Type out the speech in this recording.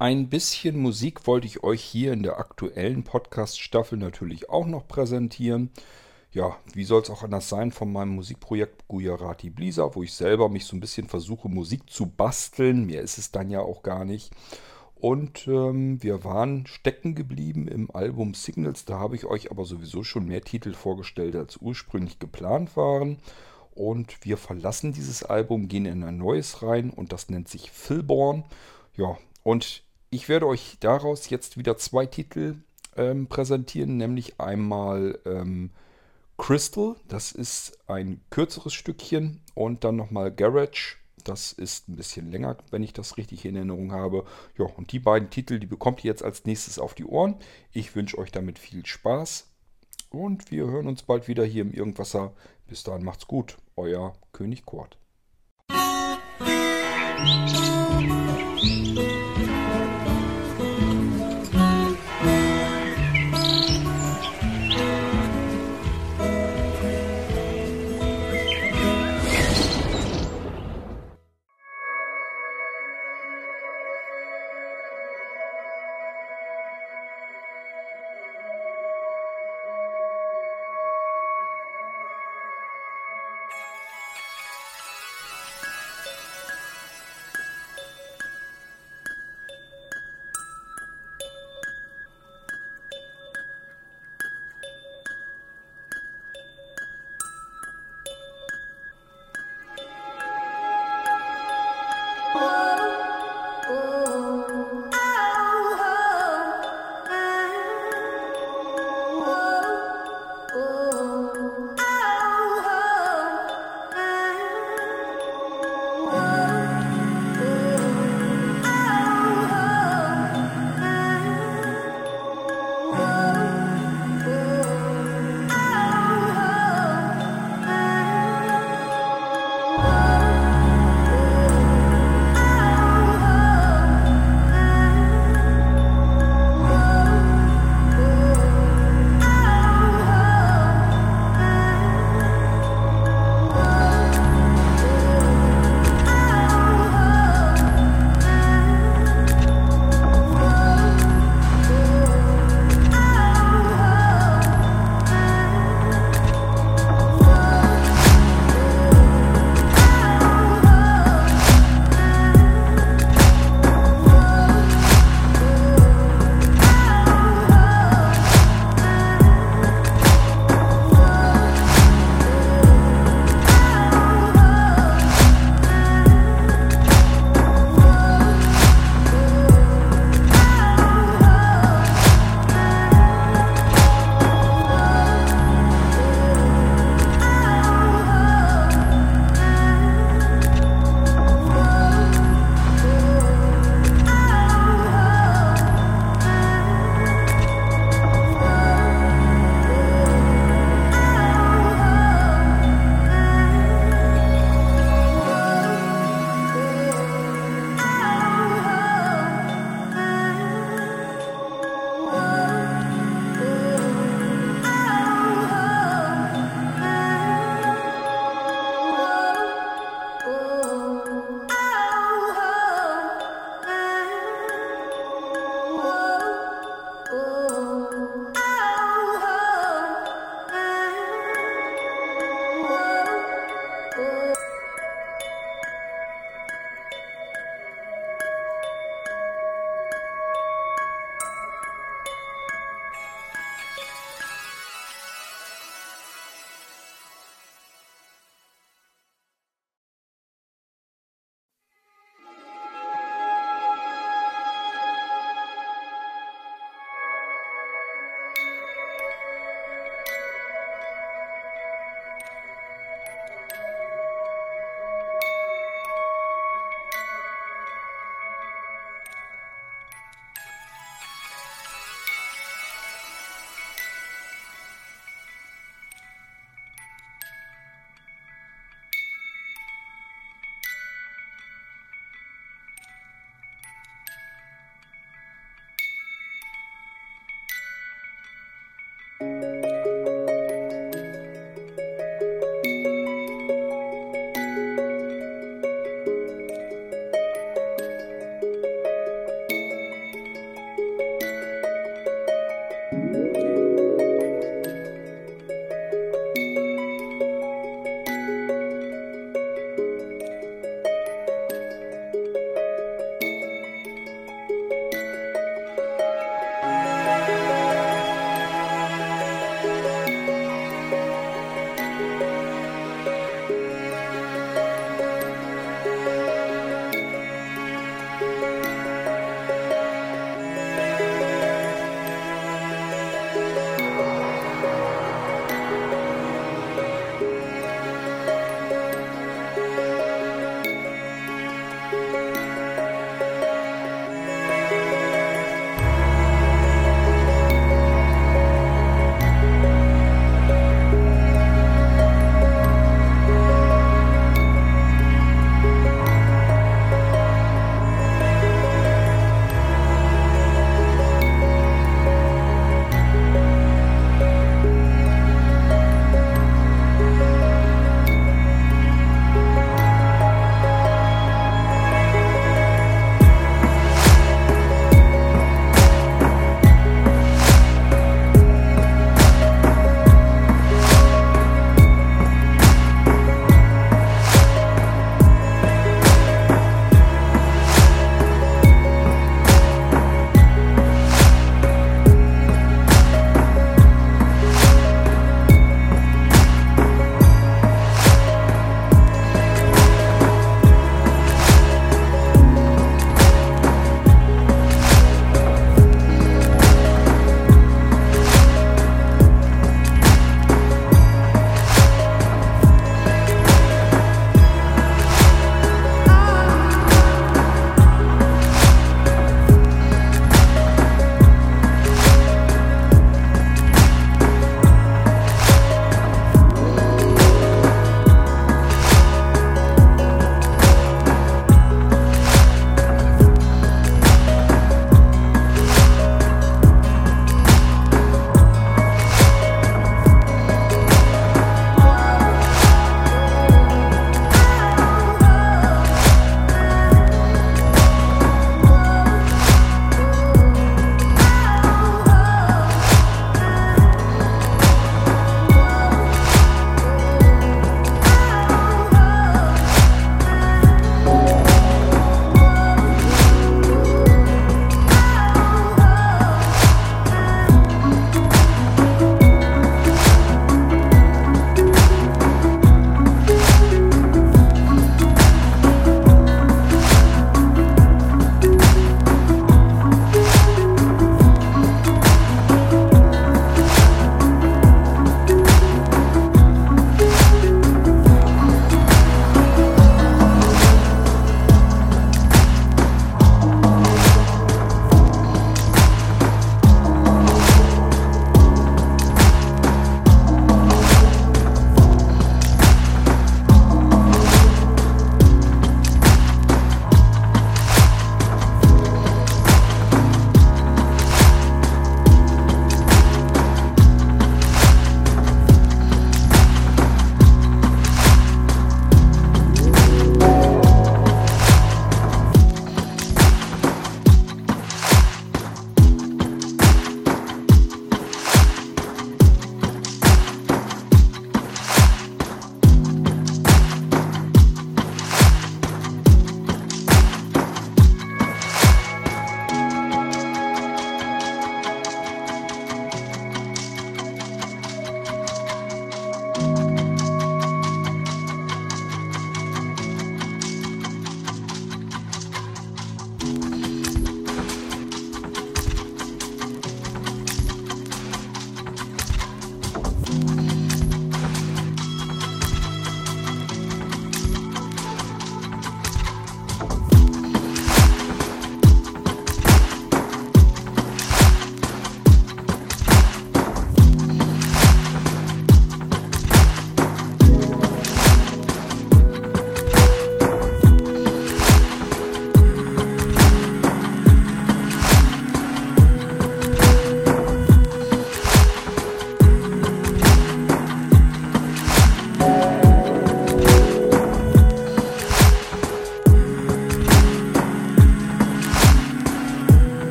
Ein bisschen Musik wollte ich euch hier in der aktuellen Podcast-Staffel natürlich auch noch präsentieren. Ja, wie soll es auch anders sein von meinem Musikprojekt Gujarati Blisa, wo ich selber mich so ein bisschen versuche, Musik zu basteln. Mehr ist es dann ja auch gar nicht. Und ähm, wir waren stecken geblieben im Album Signals. Da habe ich euch aber sowieso schon mehr Titel vorgestellt, als ursprünglich geplant waren. Und wir verlassen dieses Album, gehen in ein neues rein und das nennt sich Philborn. Ja, und ich werde euch daraus jetzt wieder zwei Titel ähm, präsentieren, nämlich einmal ähm, Crystal, das ist ein kürzeres Stückchen, und dann nochmal Garage, das ist ein bisschen länger, wenn ich das richtig in Erinnerung habe. Ja, und die beiden Titel, die bekommt ihr jetzt als nächstes auf die Ohren. Ich wünsche euch damit viel Spaß und wir hören uns bald wieder hier im Irgendwasser. Bis dahin macht's gut, euer König Kurt.